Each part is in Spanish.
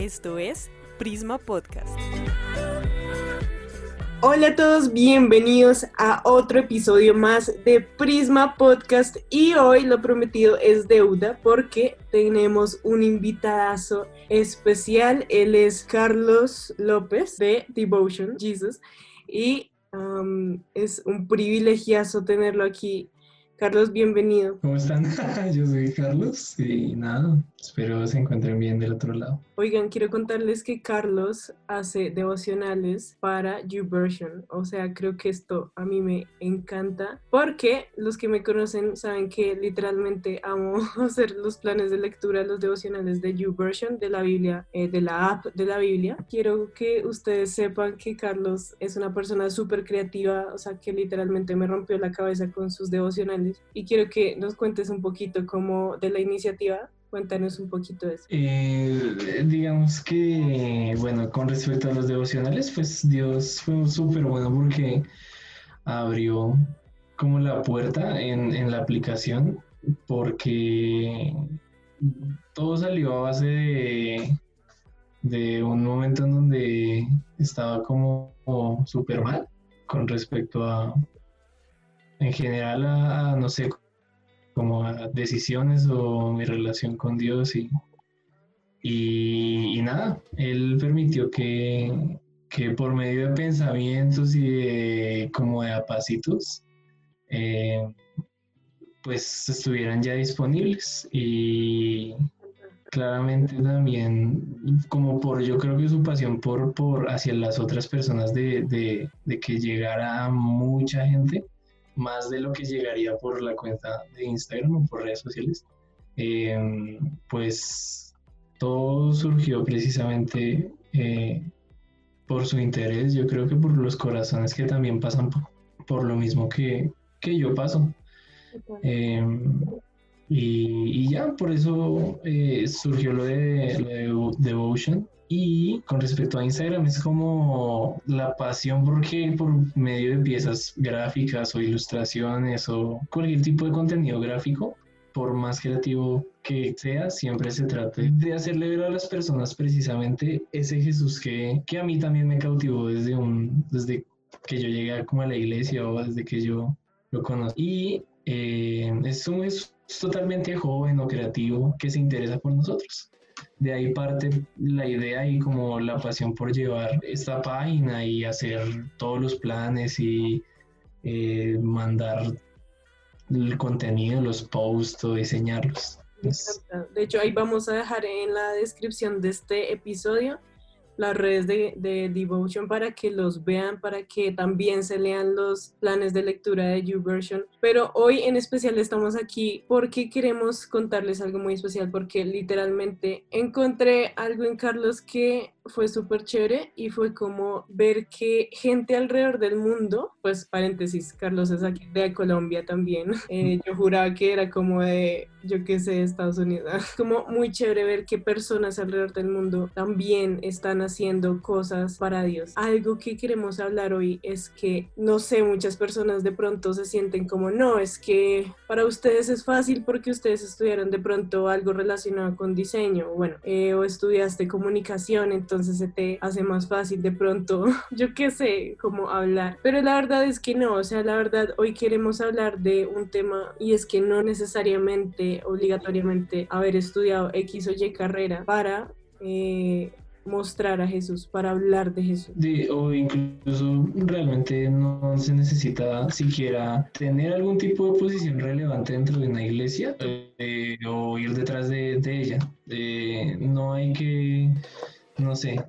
Esto es Prisma Podcast. Hola a todos, bienvenidos a otro episodio más de Prisma Podcast y hoy lo prometido es deuda porque tenemos un invitadazo especial, él es Carlos López de Devotion Jesus y um, es un privilegiazo tenerlo aquí Carlos, bienvenido. ¿Cómo están? Yo soy Carlos y nada, espero se encuentren bien del otro lado. Oigan, quiero contarles que Carlos hace devocionales para YouVersion. O sea, creo que esto a mí me encanta porque los que me conocen saben que literalmente amo hacer los planes de lectura, los devocionales de YouVersion, de la Biblia, eh, de la app de la Biblia. Quiero que ustedes sepan que Carlos es una persona súper creativa, o sea, que literalmente me rompió la cabeza con sus devocionales y quiero que nos cuentes un poquito como de la iniciativa. Cuéntanos un poquito de eso. Eh, digamos que, bueno, con respecto a los devocionales, pues Dios fue súper bueno porque abrió como la puerta en, en la aplicación porque todo salió a base de, de un momento en donde estaba como súper mal con respecto a, en general a, no sé, como decisiones o mi relación con Dios y, y, nada, Él permitió que, que, por medio de pensamientos y de como de apacitos, eh, pues estuvieran ya disponibles y claramente también como por yo creo que su pasión por, por hacia las otras personas de, de, de que llegara a mucha gente más de lo que llegaría por la cuenta de Instagram o por redes sociales, em, pues todo surgió precisamente eh, por su interés, yo creo que por los corazones que también pasan por, lo mismo que, yo paso. Em, y, ya, por eso eh, surgió lo de, lo de Devotion, y con respecto a Instagram es como la pasión porque por medio de piezas gráficas o ilustraciones o cualquier tipo de contenido gráfico, por más creativo que sea, siempre se trate de hacerle ver a las personas precisamente ese Jesús que, que a mí también me cautivó desde, un, desde que yo llegué como a la iglesia o desde que yo lo conocí. Y eh, es un Jesús totalmente joven o creativo que se interesa por nosotros de ahí parte la idea y como la pasión por llevar esta página y hacer todos los planes y eh, mandar el contenido, los posts o diseñarlos. De hecho, ahí vamos a dejar en la descripción de este episodio las redes de, de, Devotion para que los vean, para que también se lean los planes de lectura de YouVersion. Pero hoy en especial estamos aquí porque queremos contarles algo muy especial, porque literalmente encontré algo en Carlos que fue súper chévere y fue como ver que gente alrededor del mundo, pues paréntesis, Carlos es aquí de Colombia también, eh, yo juraba que era como de, yo qué sé, Estados Unidos, como muy chévere ver que personas alrededor del mundo también están haciendo cosas para Dios. Algo que queremos hablar hoy es que, no sé, muchas personas de pronto se sienten como, no, es que para ustedes es fácil porque ustedes estudiaron de pronto algo relacionado con diseño, bueno, eh, o estudiaste comunicación, entonces entonces se te hace más fácil de pronto, yo qué sé, cómo hablar. Pero la verdad es que no, o sea, la verdad hoy queremos hablar de un tema y es que no necesariamente, obligatoriamente, haber estudiado X o Y carrera para... Eh, mostrar a Jesús, para hablar de Jesús. o incluso realmente no se necesita siquiera tener algún tipo de posición relevante dentro de una iglesia eh, o ir detrás de, ella. Eh, no hay que no sé,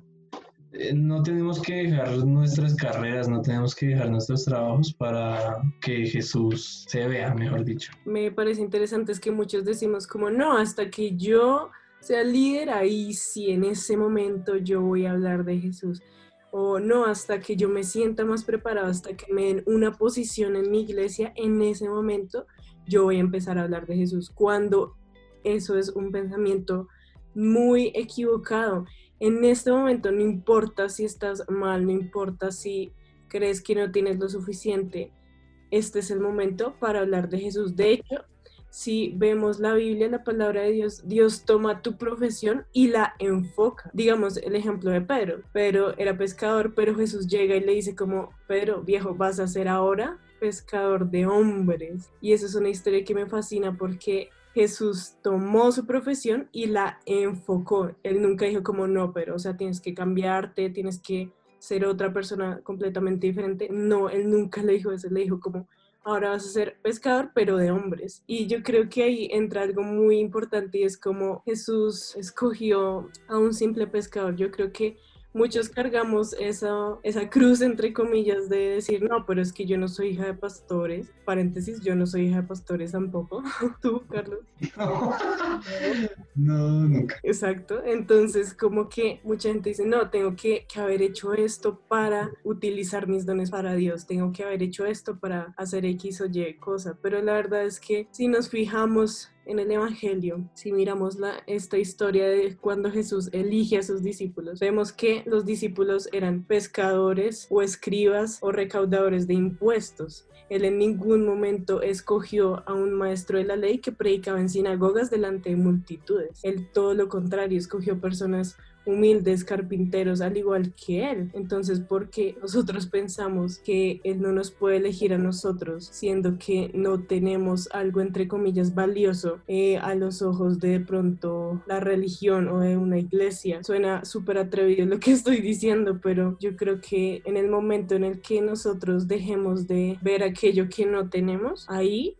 eh, no tenemos que dejar nuestras carreras, no tenemos que dejar nuestros trabajos para que Jesús se vea, mejor dicho. Me parece interesante es que muchos decimos como no, hasta que yo sea líder, ahí sí, en ese momento yo voy a hablar de Jesús. O no, hasta que yo me sienta más preparado, hasta que me den una posición en mi iglesia, en ese momento yo voy a empezar a hablar de Jesús. Cuando eso es un pensamiento muy equivocado en este momento no importa si estás mal, no importa si crees que no tienes lo suficiente, este es el momento para hablar de Jesús. De hecho, si vemos la Biblia, la palabra de Dios, Dios toma tu profesión y la enfoca. Digamos el ejemplo de Pedro. Pedro era pescador, pero Jesús llega y le dice como, Pedro, viejo, vas a ser ahora pescador de hombres. Y esa es una historia que me fascina porque Jesús tomó su profesión y la enfocó. Él nunca dijo como no, pero o sea, tienes que cambiarte, tienes que ser otra persona completamente diferente. No, él nunca le dijo eso, le dijo como ahora vas a ser pescador, pero de hombres. Y yo creo que ahí entra algo muy importante y es como Jesús escogió a un simple pescador. Yo creo que muchos cargamos esa, esa cruz, entre comillas, de decir, no, pero es que yo no soy hija de pastores. Paréntesis, yo no soy hija de pastores tampoco. ¿Tú, Carlos? No, nunca. Exacto. Entonces, como que mucha gente dice, no, tengo que, que haber hecho esto para utilizar mis dones para Dios. Tengo que haber hecho esto para hacer X o Y cosa. Pero la verdad es que si nos fijamos en el Evangelio, si miramos la, esta historia de cuando Jesús elige a sus discípulos, vemos que los discípulos eran pescadores o escribas o recaudadores de impuestos. Él en ningún momento escogió a un maestro de la ley que predicaba en sinagogas delante de multitudes. Él todo lo contrario, escogió personas humildes carpinteros al igual que Él. Entonces, ¿por qué nosotros pensamos que Él no nos puede elegir a nosotros, siendo que no tenemos algo, entre comillas, valioso eh, a los ojos de, pronto la religión o de una iglesia? Suena súper atrevido lo que estoy diciendo, pero yo creo que en el momento en el que nosotros dejemos de ver aquello que no tenemos, ahí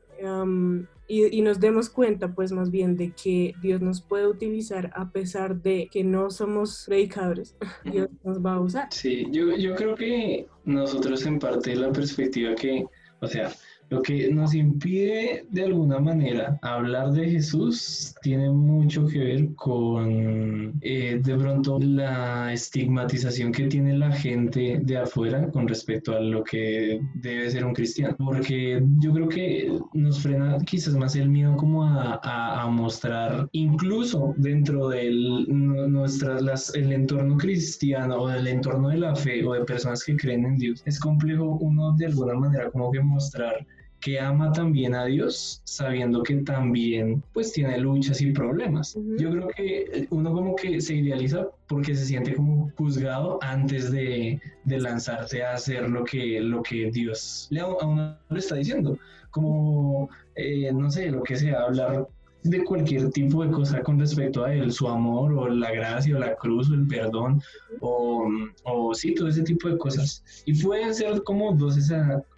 y, nos demos cuenta, pues más bien, de que Dios nos puede utilizar a pesar de que no somos predicadores. Dios nos va a usar. Sí, yo, yo creo que nosotros en parte la perspectiva que, o sea, lo que nos impide de alguna manera hablar de Jesús tiene mucho que ver con eh, de pronto la estigmatización que tiene la gente de afuera con respecto a lo que debe ser un cristiano. Porque yo creo que nos frena quizás más el miedo como a, a, mostrar incluso dentro del nuestras, el entorno cristiano o del entorno de la fe o de personas que creen en Dios. Es complejo uno de alguna manera como que mostrar que ama también a Dios, sabiendo que también pues tiene luchas y problemas. Yo creo que uno como que se idealiza porque se siente como juzgado antes de, de lanzarse a hacer lo que, lo que Dios le, a uno le está diciendo. Como, eh, no sé, lo que sea, hablar de cualquier tipo de cosa con respecto a él, su amor o la gracia o la cruz o el perdón o, o sí, todo ese tipo de cosas. Y pueden ser como dos,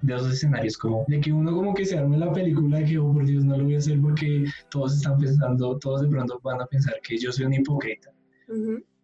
dos escenarios, como de que uno como que se arme la película de que, oh por Dios, no lo voy a hacer porque todos están pensando, todos de pronto van a pensar que yo soy un hipócrita.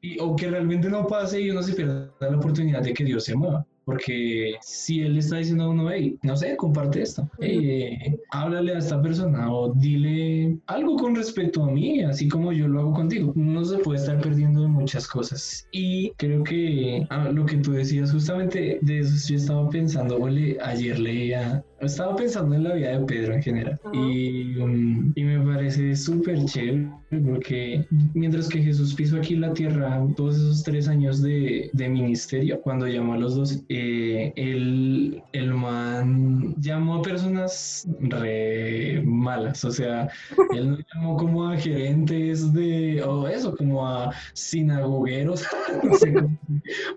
y, o que realmente no pase y uno se pierda la oportunidad de que Dios se mueva. Porque si él está diciendo a uno, hey, no sé, comparte esto, hey, háblale a esta persona o dile algo con respecto a mí, así como yo lo hago contigo. No se puede estar perdiendo de muchas cosas. Y creo que ah, lo que tú decías, justamente de eso yo estaba pensando, ole, ayer leía estaba pensando en la vida de Pedro en general y, um, y, me parece súper chévere porque mientras que Jesús pisó aquí la tierra todos esos tres años de, de ministerio, cuando llamó a los dos, eh, el, el, man llamó a personas re malas, o sea, él no llamó como a gerentes de, o eso, como a sinagogueros, no sé,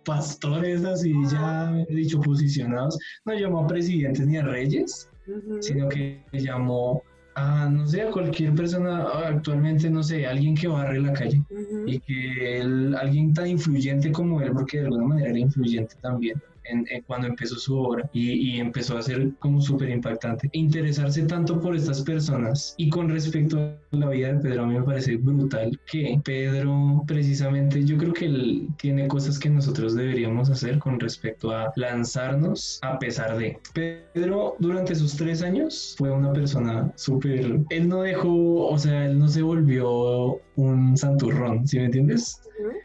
pastores así ya, he dicho, posicionados, no llamó a presidentes ni a reyes sino que llamó a, no sé, a cualquier persona, actualmente, no sé, alguien que barre la calle y que él, alguien tan influyente como él, porque de alguna manera era influyente también, cuando empezó su obra y, empezó a ser como súper impactante. Interesarse tanto por estas personas y con respecto a la vida de Pedro, a mí me parece brutal que Pedro precisamente yo creo que él tiene cosas que nosotros deberíamos hacer con respecto a lanzarnos a pesar de. Pedro durante sus tres años fue una persona súper... Él no dejó, o sea, él no se volvió un santurrón, ¿sí me entiendes?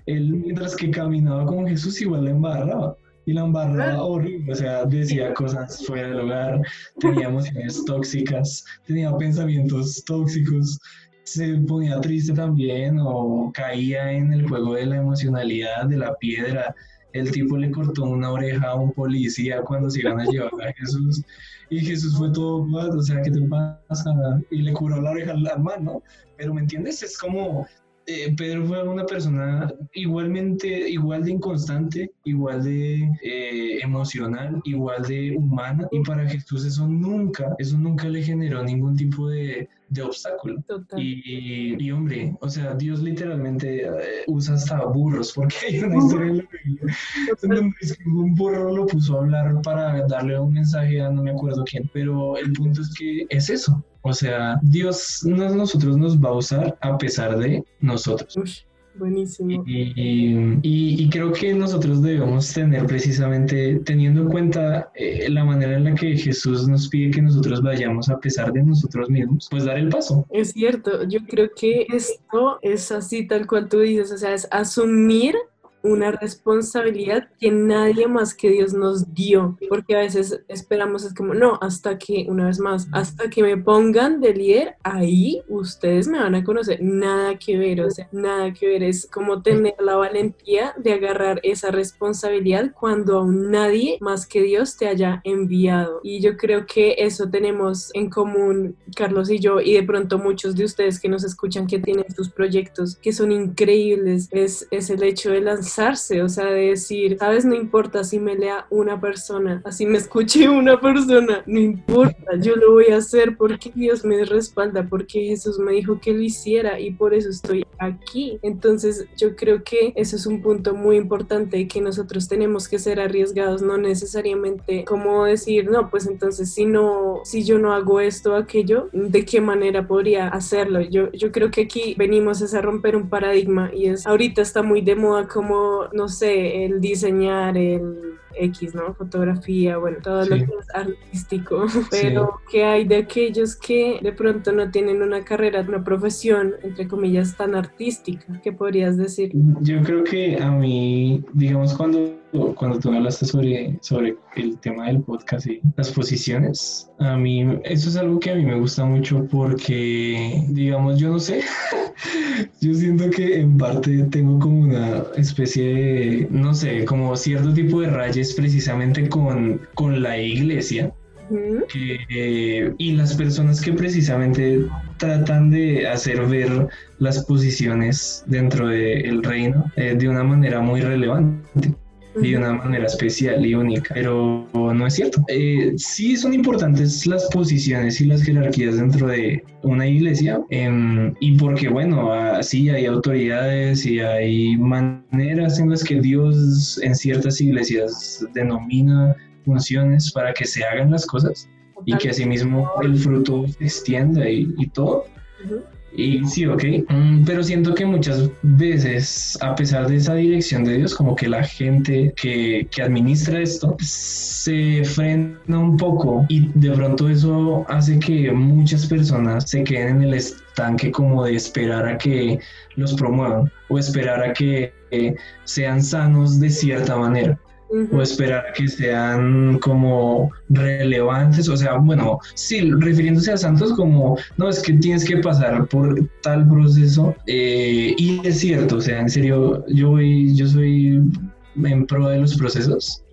Él mientras que caminaba con Jesús igual le embarraba y la embarraba horrible, o sea, decía cosas fuera del hogar, tenía emociones tóxicas, tenía pensamientos tóxicos, se ponía triste también o caía en el juego de la emocionalidad, de la piedra el tipo le cortó una oreja a un policía cuando se iban a llevar a Jesús y Jesús fue todo, o sea, ¿qué te pasa? Y le curó la oreja al man, ¿no? Pero ¿me entiendes? Es como, eh, Pedro fue una persona igualmente, igual de inconstante, igual de eh, emocional, igual de humana, y para Jesús eso nunca, eso nunca le generó ningún tipo de, de obstáculo. Y, y, hombre, o sea, Dios literalmente eh, usa hasta burros, porque hay una historia en la Biblia un burro lo puso a hablar para darle un mensaje a no me acuerdo quién, pero el punto es que es eso, o sea, Dios no, nosotros nos va a usar a pesar de nosotros. buenísimo. Y, creo que nosotros debemos tener precisamente, teniendo en cuenta eh, la manera en la que Jesús nos pide que nosotros vayamos a pesar de nosotros mismos, pues dar el paso. Es cierto, yo creo que esto es así tal cual tú dices, o sea, es asumir una responsabilidad que nadie más que Dios nos dio, porque a veces esperamos, es como, no, hasta que, una vez más, hasta que me pongan de líder, ahí ustedes me van a conocer, nada que ver, o sea, nada que ver, es como tener la valentía de agarrar esa responsabilidad cuando aún nadie más que Dios te haya enviado. Y yo creo que eso tenemos en común, Carlos y yo, y de pronto muchos de ustedes que nos escuchan que tienen sus proyectos que son increíbles, es, es el hecho de o sea, de decir, sabes, no importa si me lea una persona, así me escuche una persona, no importa, yo lo voy a hacer porque Dios me respalda, porque Jesús me dijo que lo hiciera y por eso estoy aquí. Entonces, yo creo que eso es un punto muy importante que nosotros tenemos que ser arriesgados, no necesariamente como decir, no, pues entonces si no, si yo no hago esto aquello, ¿de qué manera podría hacerlo? Yo, yo creo que aquí venimos a romper un paradigma y es, ahorita está muy de moda como no sé, el diseñar, el X, ¿no? Fotografía, bueno, todo lo que es artístico, pero ¿qué hay de aquellos que de pronto no tienen una carrera, una profesión, entre comillas, tan artística? ¿Qué podrías decir? Yo creo que a mí, digamos, cuando, cuando tú hablaste sobre, sobre el tema del podcast y las posiciones, a mí eso es algo que a mí me gusta mucho porque, digamos, yo no sé, yo siento que en parte tengo como una especie de, no sé, como cierto tipo de rayes precisamente con, con la iglesia. y las personas que precisamente tratan de hacer ver las posiciones dentro del reino eh, de una manera muy relevante de una manera especial y única, pero no es cierto. Eh, sí son importantes las posiciones y las jerarquías dentro de una iglesia em, y porque bueno, así hay autoridades y hay maneras en las que Dios en ciertas iglesias denomina funciones para que se hagan las cosas y que asimismo el fruto se extienda y, todo. Y sí, ok, mm, pero siento que muchas veces, a pesar de esa dirección de Dios, como que la gente que, que administra esto se frena un poco y de pronto eso hace que muchas personas se queden en el estanque como de esperar a que los promuevan o esperar a que eh, sean sanos de cierta manera o esperar que sean como relevantes, o sea, bueno, sí, refiriéndose a santos como, no, es que tienes que pasar por tal proceso, eh, y es cierto, o sea, en serio, yo, voy, yo soy en pro de los procesos,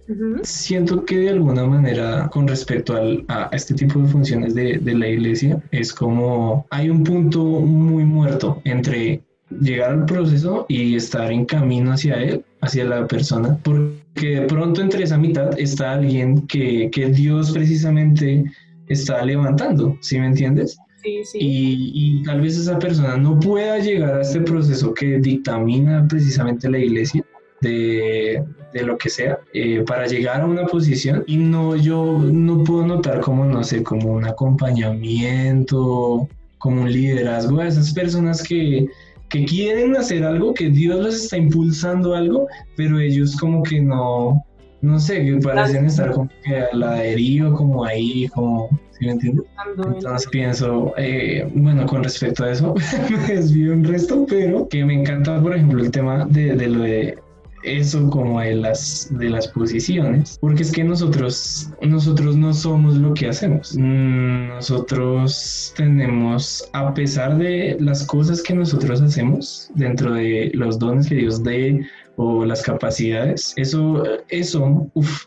Siento que de alguna manera con respecto al, a este tipo de funciones de, de, la iglesia es como hay un punto muy muerto entre llegar al proceso y estar en camino hacia él, hacia la persona, porque de pronto entre esa mitad está alguien que, que Dios precisamente está levantando, ¿sí me entiendes? Sí, sí. Y, y, tal vez esa persona no pueda llegar a este proceso que dictamina precisamente la iglesia de, de lo que sea eh, para llegar a una posición y no yo no puedo notar como no sé como un acompañamiento como un liderazgo a esas personas que que quieren hacer algo, que Dios les está impulsando algo, pero ellos como que no, no sé, que parecen estar como que al ladrillo, como ahí, como, ¿sí me entiendes? Entonces pienso, eh, bueno, con respecto a eso, me desvío un resto, pero que me encanta, por ejemplo, el tema de, de lo de eso como de las, de las posiciones, porque es que nosotros, nosotros no somos lo que hacemos. Mm, nosotros tenemos, a pesar de las cosas que nosotros hacemos dentro de los dones que Dios dé o las capacidades, eso, eso, uff,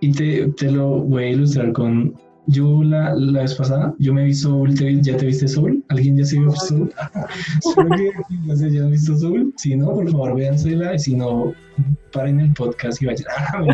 y te, te lo voy a ilustrar con yo la, la vez pasada, yo me vi Soul, ¿ya te viste Soul? ¿Alguien ya se vio Soul? Espero que no se hayan visto Soul. Si no, por favor, véansela. Y si no, paren el podcast y vayan. Ah,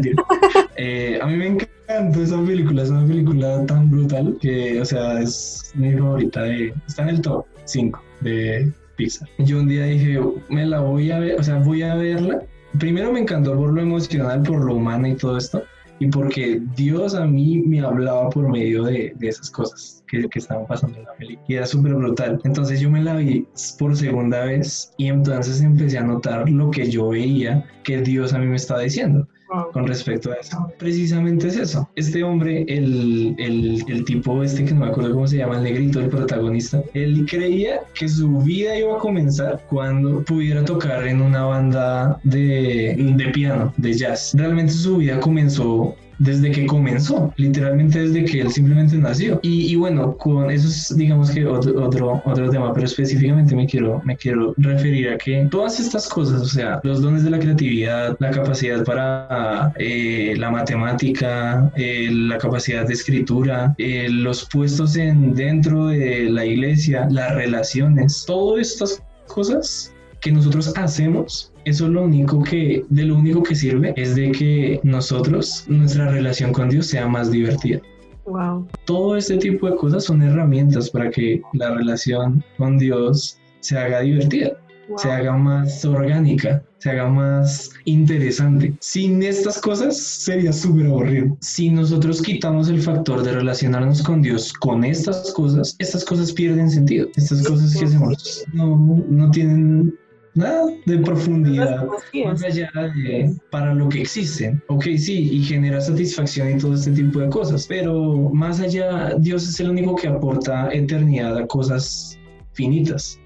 eh, a mí me encantó esa película. Es una película tan brutal que, o sea, es mi favorita. De, está en el top 5 de Pixar. Yo un día dije, me la voy a ver, o sea, voy a verla. Primero me encantó por lo emocional, por lo humano y todo esto y porque Dios a mí me hablaba por medio de, de esas cosas que, que, estaban pasando en la película y era súper brutal. Entonces yo me la vi por segunda vez y entonces empecé a notar lo que yo veía que Dios a mí me estaba diciendo con respecto a eso. Precisamente es eso. Este hombre, el, el, el, tipo este que no me acuerdo cómo se llama, el negrito, el protagonista, él creía que su vida iba a comenzar cuando pudiera tocar en una banda de, de piano, de jazz. Realmente su vida comenzó desde que comenzó, literalmente desde que él simplemente nació. Y, bueno, con eso es digamos que otro, otro, otro tema, pero específicamente me quiero, me quiero referir a que todas estas cosas, o sea, los dones de la creatividad, la capacidad para eh, la matemática, eh, la capacidad de escritura, eh, los puestos en, dentro de la iglesia, las relaciones, todas estas cosas que nosotros hacemos eso lo único que, de lo único que sirve es de que nosotros, nuestra relación con Dios sea más divertida. Wow. Todo este tipo de cosas son herramientas para que la relación con Dios se haga divertida, se haga más orgánica, se haga más interesante. Sin estas cosas sería súper aburrido. Si nosotros quitamos el factor de relacionarnos con Dios con estas cosas, estas cosas pierden sentido. Estas cosas que hacemos no, no tienen nada de profundidad más allá de para lo que existen. Ok, sí, y genera satisfacción y todo este tipo de cosas, pero más allá, Dios es el único que aporta eternidad a cosas finitas,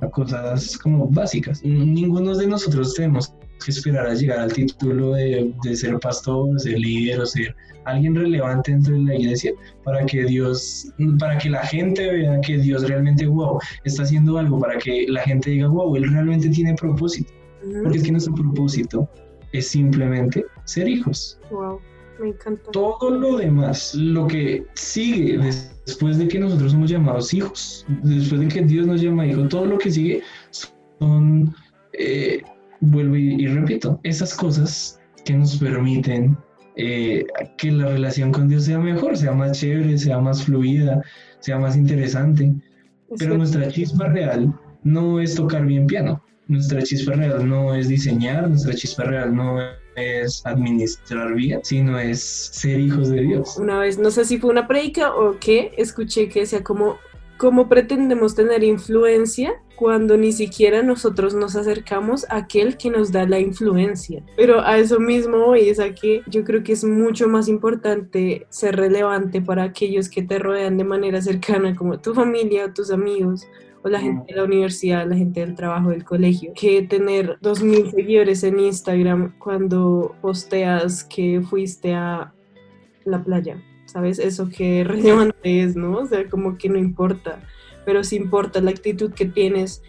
a cosas como básicas. Ninguno de nosotros tenemos que esperar a llegar al título de, de ser pastor, ser líder o ser alguien relevante dentro de la iglesia para que Dios, para que la gente vea que Dios realmente, wow, está haciendo algo, para que la gente diga, wow, Él realmente tiene propósito. Porque es que nuestro propósito es simplemente ser hijos. Wow, me encanta. Todo lo demás, lo que sigue después de que nosotros somos llamados hijos, después de que Dios nos llama hijo, todo lo que sigue son, eh, vuelvo y repito, esas cosas que nos permiten eh, que la relación con Dios sea mejor, sea más chévere, sea más fluida, sea más interesante. Pero nuestra chispa real no es tocar bien piano. Nuestra chispa real no es diseñar, nuestra chispa real no es administrar bien, sino es ser hijos de Dios. Una vez, no sé si fue una predica o qué, escuché que decía como ¿Cómo pretendemos tener influencia cuando ni siquiera nosotros nos acercamos a aquel que nos da la influencia? Pero a eso mismo hoy es a que yo creo que es mucho más importante ser relevante para aquellos que te rodean de manera cercana, como tu familia o tus amigos o la gente de la universidad, la gente del trabajo, del colegio, que tener 2.000 seguidores en Instagram cuando posteas que fuiste a la playa. ¿sabes? Eso que relevante es, ¿no? O sea, como que no importa, pero sí importa la actitud que tienes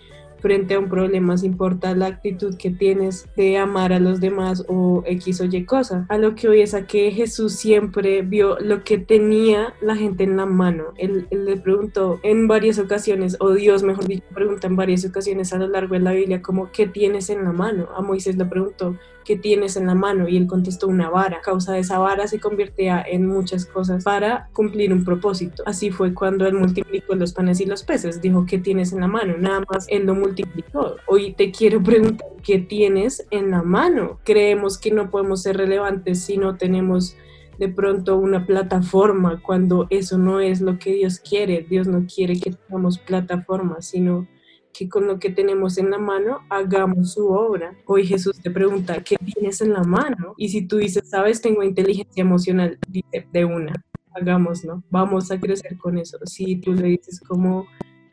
frente a un problema, si importa la actitud que tienes de amar a los demás o X o Y cosa. A lo que hoy es a que Jesús siempre vio lo que tenía la gente en la mano. Él, le preguntó en varias ocasiones, o Dios mejor dicho, pregunta en varias ocasiones a lo largo de la Biblia como, ¿qué tienes en la mano? A Moisés le preguntó, ¿qué tienes en la mano? Y él contestó una vara. A causa de esa vara se convertía en muchas cosas para cumplir un propósito. Así fue cuando él multiplicó los panes y los peces. Dijo, ¿qué tienes en la mano? Nada más él lo multiplicó. Hoy te quiero preguntar qué tienes en la mano. Creemos que no podemos ser relevantes si no tenemos de pronto una plataforma cuando eso no es lo que Dios quiere. Dios no quiere que tengamos plataforma, sino que con lo que tenemos en la mano hagamos su obra. Hoy Jesús te pregunta, ¿qué tienes en la mano? Y si tú dices, sabes, tengo inteligencia emocional, dice de una, hagámoslo, vamos a crecer con eso. Si tú le dices como,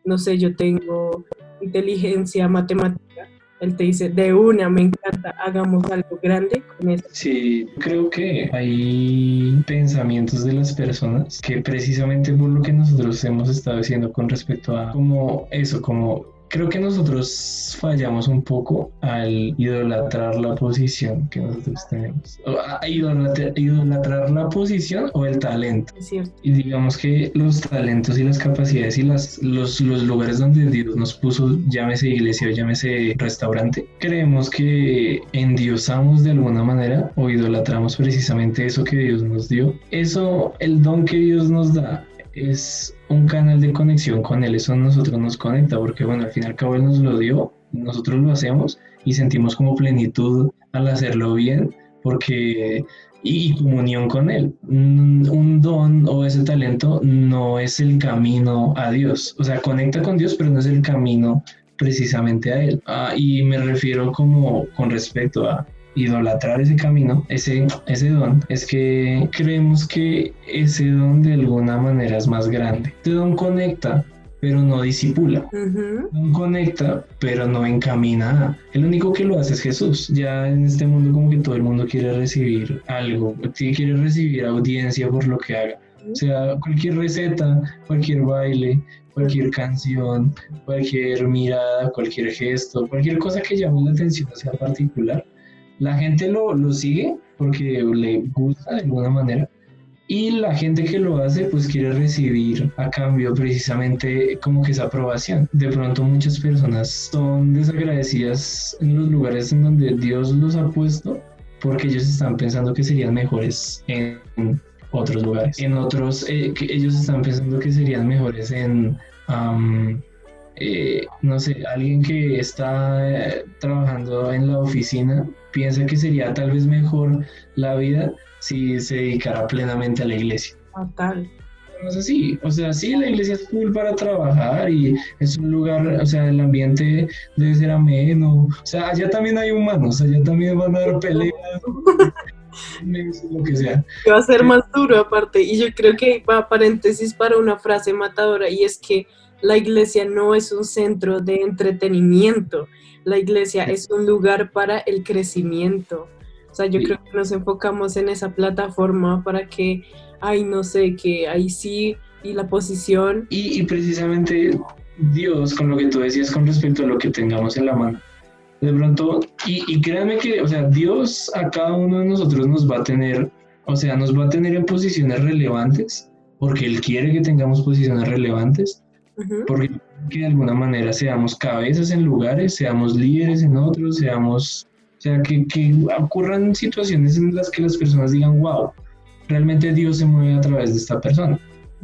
no sé, yo tengo inteligencia matemática, Él te dice, de una, me encanta, hagamos algo grande con eso. Sí, creo que hay pensamientos de las personas que precisamente por lo que nosotros hemos estado diciendo con respecto a como eso, como creo que nosotros fallamos un poco al idolatrar la posición que nosotros tenemos. a idolatrar, la posición o el talento. Es cierto. Y digamos que los talentos y las capacidades y las, los, los lugares donde Dios nos puso, llámese iglesia o llámese restaurante, creemos que endiosamos de alguna manera o idolatramos precisamente eso que Dios nos dio. Eso, el don que Dios nos da, es un canal de conexión con Él, eso a nosotros nos conecta, porque bueno, al fin y al cabo Él nos lo dio, nosotros lo hacemos y sentimos como plenitud al hacerlo bien, porque y, comunión con Él. Un don o ese talento no es el camino a Dios, o sea, conecta con Dios, pero no es el camino precisamente a Él. Ah, y me refiero como con respecto a idolatrar ese camino, ese, ese don, es que creemos que ese don de alguna manera es más grande. Este don conecta, pero no disipula. don conecta, pero no encamina. El único que lo hace es Jesús. Ya en este mundo como que todo el mundo quiere recibir algo, quiere recibir audiencia por lo que haga. O sea, cualquier receta, cualquier baile, cualquier canción, cualquier mirada, cualquier gesto, cualquier cosa que llame la atención sea particular, la gente lo, lo sigue porque le gusta de alguna manera y la gente que lo hace pues quiere recibir a cambio precisamente como que esa aprobación. De pronto muchas personas son desagradecidas en los lugares en donde Dios los ha puesto porque ellos están pensando que serían mejores en otros lugares. En otros, eh, que ellos están pensando que serían mejores en, eh, no sé, alguien que está eh, trabajando en la oficina piensa que sería tal vez mejor la vida si se dedicara plenamente a la iglesia. Total. No es así, o sea, sí, la iglesia es cool para trabajar y es un lugar, o sea, el ambiente debe ser ameno, o sea, allá también hay humanos, allá también van a dar peleas, lo que sea. va a ser más duro aparte, y yo creo que va paréntesis para una frase matadora, y es que la iglesia no es un centro de entretenimiento, la iglesia es un lugar para el crecimiento. O sea, yo creo que nos enfocamos en esa plataforma para que, ay, no sé, que ahí sí, y la posición. Y, precisamente Dios, con lo que tú decías con respecto a lo que tengamos en la mano, de pronto, y, y créanme que, o sea, Dios a cada uno de nosotros nos va a tener, o sea, nos va a tener en posiciones relevantes, porque Él quiere que tengamos posiciones relevantes, porque que de alguna manera seamos cabezas en lugares, seamos líderes en otros, seamos, o sea, que, que ocurran situaciones en las que las personas digan, wow, realmente Dios se mueve a través de esta persona.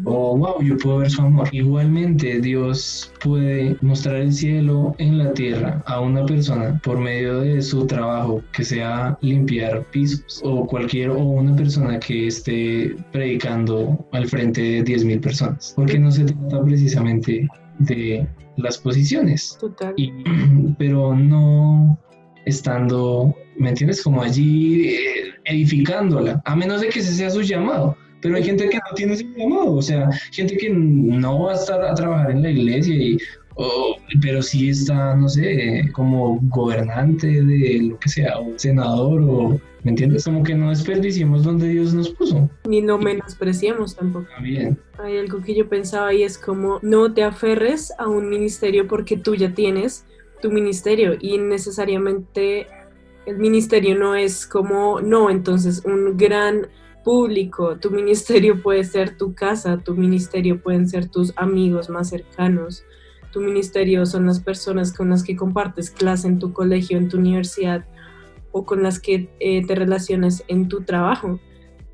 O wow, yo puedo ver su amor. Igualmente, Dios puede mostrar el cielo en la tierra a una persona por medio de su trabajo, que sea limpiar pisos, o cualquier, o una persona que esté predicando al frente de 10.000 personas. Porque no se trata precisamente de las posiciones. Total. pero no estando, ¿me entiendes? Como allí eh, edificándola, a menos de que ese sea su llamado. Pero hay gente que no tiene ese llamado, o sea, gente que no va a estar a trabajar en la iglesia y pero sí está, no sé, como gobernante de lo que sea, o senador, o, ¿me entiendes? Como que no desperdiciemos donde Dios nos puso. Ni no menospreciemos tampoco. También. Hay algo que yo pensaba y es como, no te aferres a un ministerio porque tú ya tienes tu ministerio y necesariamente el ministerio no es como, no, entonces un gran público, tu ministerio puede ser tu casa, tu ministerio pueden ser tus amigos más cercanos, tu ministerio son las personas con las que compartes clase en tu colegio, en tu universidad o con las que eh, te relacionas en tu trabajo.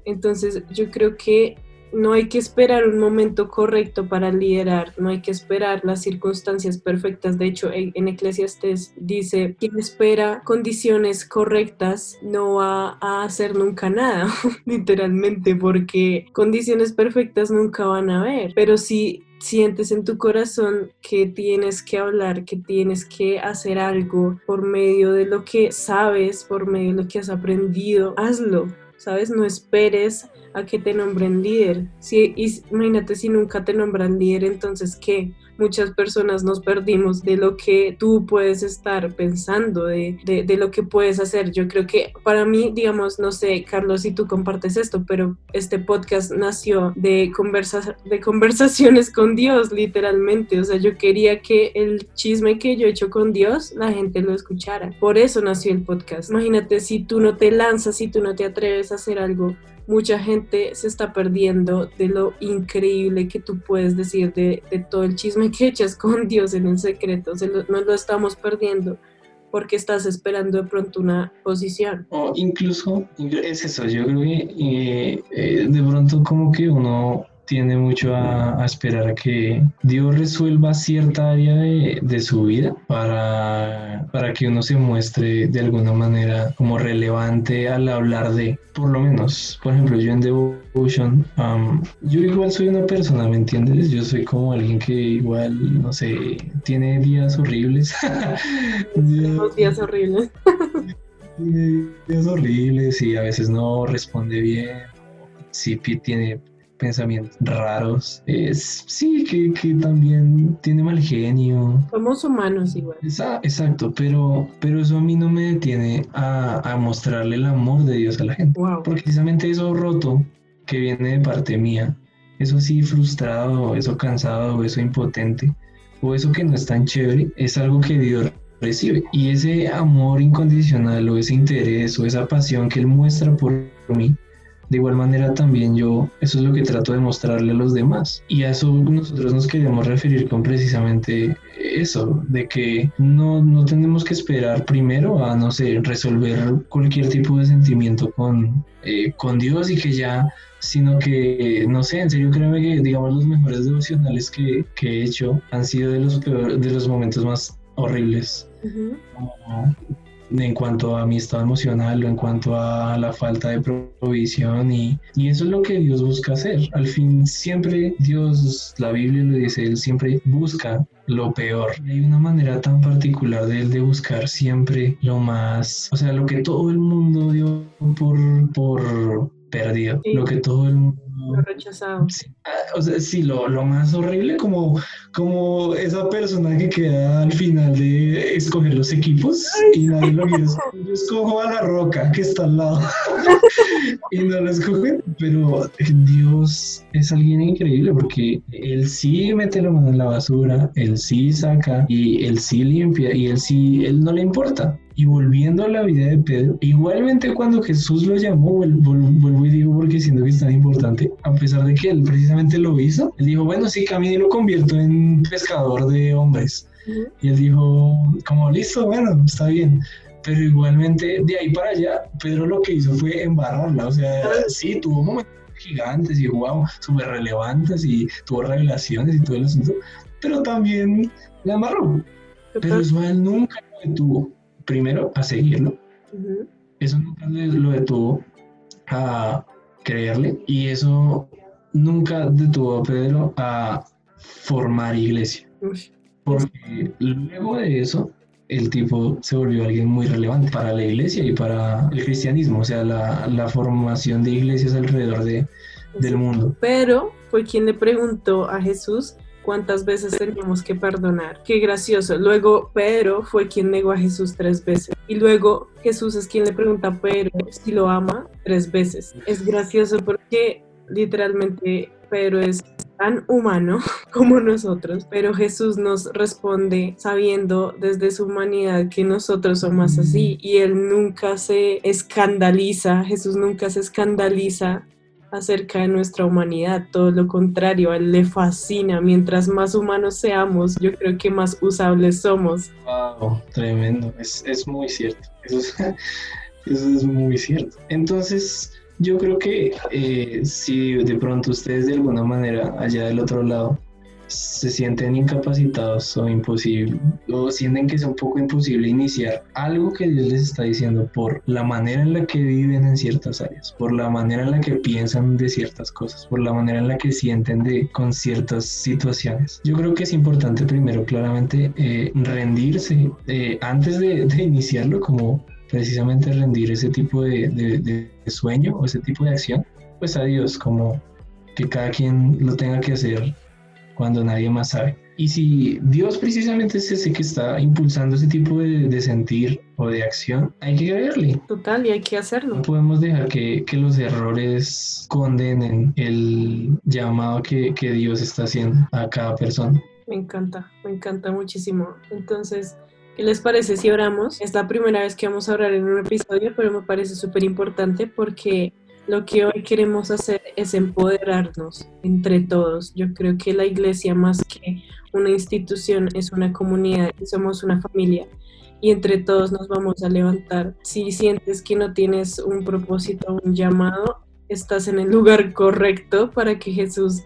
Entonces yo creo que no hay que esperar un momento correcto para liderar, no hay que esperar las circunstancias perfectas. De hecho, en Eclesiastes dice, quien espera condiciones correctas no va a hacer nunca nada, literalmente, porque condiciones perfectas nunca van a haber. Pero si sientes en tu corazón que tienes que hablar, que tienes que hacer algo por medio de lo que sabes, por medio de lo que has aprendido, hazlo, ¿sabes? No esperes a que te nombren líder. Si, imagínate si nunca te nombran líder, entonces ¿qué? muchas personas nos perdimos de lo que tú puedes estar pensando, de, de, lo que puedes hacer. Yo creo que para mí, digamos, no sé, Carlos, si tú compartes esto, pero este podcast nació de, conversa de conversaciones con Dios, literalmente. O sea, yo quería que el chisme que yo he hecho con Dios, la gente lo escuchara. Por eso nació el podcast. Imagínate si tú no te lanzas, si tú no te atreves a hacer algo mucha gente se está perdiendo de lo increíble que tú puedes decir de, todo el chisme que echas con Dios en el secreto. Se lo, nos lo estamos perdiendo porque estás esperando de pronto una posición. O incluso, es eso, yo creo que eh, eh, de pronto como que uno tiende mucho a, esperar a que Dios resuelva cierta área de, su vida para, para que uno se muestre de alguna manera como relevante al hablar de, por lo menos, por ejemplo, yo en Devotion, yo igual soy una persona, ¿me entiendes? Yo soy como alguien que igual, no sé, tiene días horribles. días, días horribles. días horribles y a veces no responde bien. Sí, tiene pensamientos raros. Es, sí, que, que, también tiene mal genio. Somos humanos igual. exacto, pero, pero eso a mí no me detiene a, a mostrarle el amor de Dios a la gente. Porque precisamente eso roto que viene de parte mía, eso sí frustrado, eso cansado, eso impotente, o eso que no es tan chévere, es algo que Dios recibe. Y ese amor incondicional o ese interés o esa pasión que Él muestra por mí, de igual manera también yo, eso es lo que trato de mostrarle a los demás. Y a eso nosotros nos queremos referir con precisamente eso, de que no, no tenemos que esperar primero a, no sé, resolver cualquier tipo de sentimiento con, eh, con Dios y que ya sino que, no sé, en serio créeme que, digamos, los mejores devocionales que, que he hecho han sido de los, peor, de los momentos más horribles en cuanto a mi estado emocional o en cuanto a la falta de provisión y, y, eso es lo que Dios busca hacer. Al fin siempre Dios, la Biblia lo dice, Él siempre busca lo peor. Hay una manera tan particular de Él de buscar siempre lo más, o sea, lo que todo el mundo dio por, por perdido, lo que todo el mundo rechazado. Ah, o sea, sí, lo, lo, más horrible como, como esa persona que queda al final de escoger los equipos y nadie lo quiere. Yo escojo a la roca que está al lado y no lo escogen, pero Dios es alguien increíble porque él sí mete la mano en la basura, él sí saca y él sí limpia y él sí, él no le importa. Y volviendo a la vida de Pedro, igualmente cuando Jesús lo llamó, vuelvo y digo porque siento que es tan importante, a pesar de que él precisamente lo hizo, él dijo, bueno, sí, camine y lo convierto en pescador de hombres. Y él dijo, como listo, bueno, está bien. Pero igualmente, de ahí para allá, Pedro lo que hizo fue embarrarla. O sea, sí, tuvo momentos gigantes y wow, súper relevantes y tuvo revelaciones y todo el asunto, pero también la amarró. Pero eso él nunca lo detuvo primero a seguirlo. Eso nunca lo detuvo a creerle y eso nunca detuvo a Pedro a formar iglesia. Porque luego de eso, el tipo se volvió alguien muy relevante para la iglesia y para el cristianismo, o sea, la, la formación de iglesias alrededor de, del mundo. Pero fue quien le preguntó a Jesús cuántas veces teníamos que perdonar. Qué gracioso. Luego Pedro fue quien negó a Jesús tres veces. Y luego Jesús es quien le pregunta a Pedro si lo ama tres veces. Es gracioso porque literalmente Pedro es tan humano como nosotros, pero Jesús nos responde sabiendo desde su humanidad que nosotros somos así y él nunca se escandaliza, Jesús nunca se escandaliza acerca de nuestra humanidad, todo lo contrario, a él le fascina. Mientras más humanos seamos, yo creo que más usables somos. Wow, tremendo, es, es muy cierto. Eso es, eso es, muy cierto. Entonces, yo creo que eh, si de pronto ustedes de alguna manera allá del otro lado se sienten incapacitados o imposible o sienten que es un poco imposible iniciar algo que Dios les está diciendo por la manera en la que viven en ciertas áreas, por la manera en la que piensan de ciertas cosas, por la manera en la que sienten de con ciertas situaciones. Yo creo que es importante primero claramente eh, rendirse eh, antes de, iniciarlo como precisamente rendir ese tipo de, de sueño o ese tipo de acción pues a Dios como que cada quien lo tenga que hacer cuando nadie más sabe. Y si Dios precisamente es ese que está impulsando ese tipo de, sentir o de acción, hay que creerle. Total, y hay que hacerlo. No podemos dejar que, que los errores condenen el llamado que, que Dios está haciendo a cada persona. Me encanta, me encanta muchísimo. Entonces, ¿Qué les parece si oramos? Es la primera vez que vamos a orar en un episodio, pero me parece súper importante porque lo que hoy queremos hacer es empoderarnos entre todos. Yo creo que la iglesia más que una institución es una comunidad y somos una familia y entre todos nos vamos a levantar. Si sientes que no tienes un propósito, un llamado, estás en el lugar correcto para que Jesús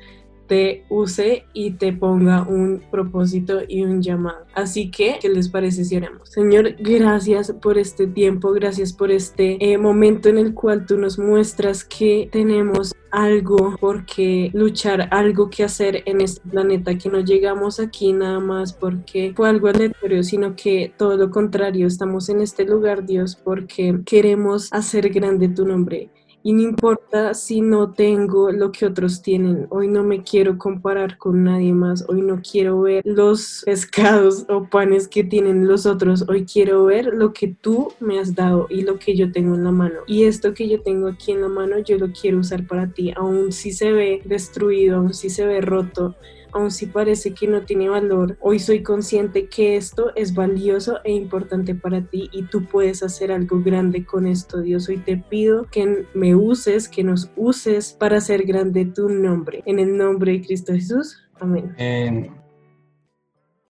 te use y te ponga un propósito y un llamado. Así que, ¿qué les parece si oramos? Señor, gracias por este tiempo, gracias por este eh, momento en el cual tú nos muestras que tenemos algo por qué luchar, algo que hacer en este planeta, que no llegamos aquí nada más porque fue algo aleatorio, sino que todo lo contrario, estamos en este lugar, Dios, porque queremos hacer grande tu nombre y no importa si no tengo lo que otros tienen. Hoy no me quiero comparar con nadie más. Hoy no quiero ver los pescados o panes que tienen los otros. Hoy quiero ver lo que tú me has dado y lo que yo tengo en la mano. Y esto que yo tengo aquí en la mano yo lo quiero usar para ti. Aún si se ve destruido, aún si se ve roto, aun si parece que no tiene valor, hoy soy consciente que esto es valioso e importante para ti y tú puedes hacer algo grande con esto, Dios. Hoy te pido que me uses, que nos uses para hacer grande tu nombre. En el nombre de Cristo Jesús. Amén.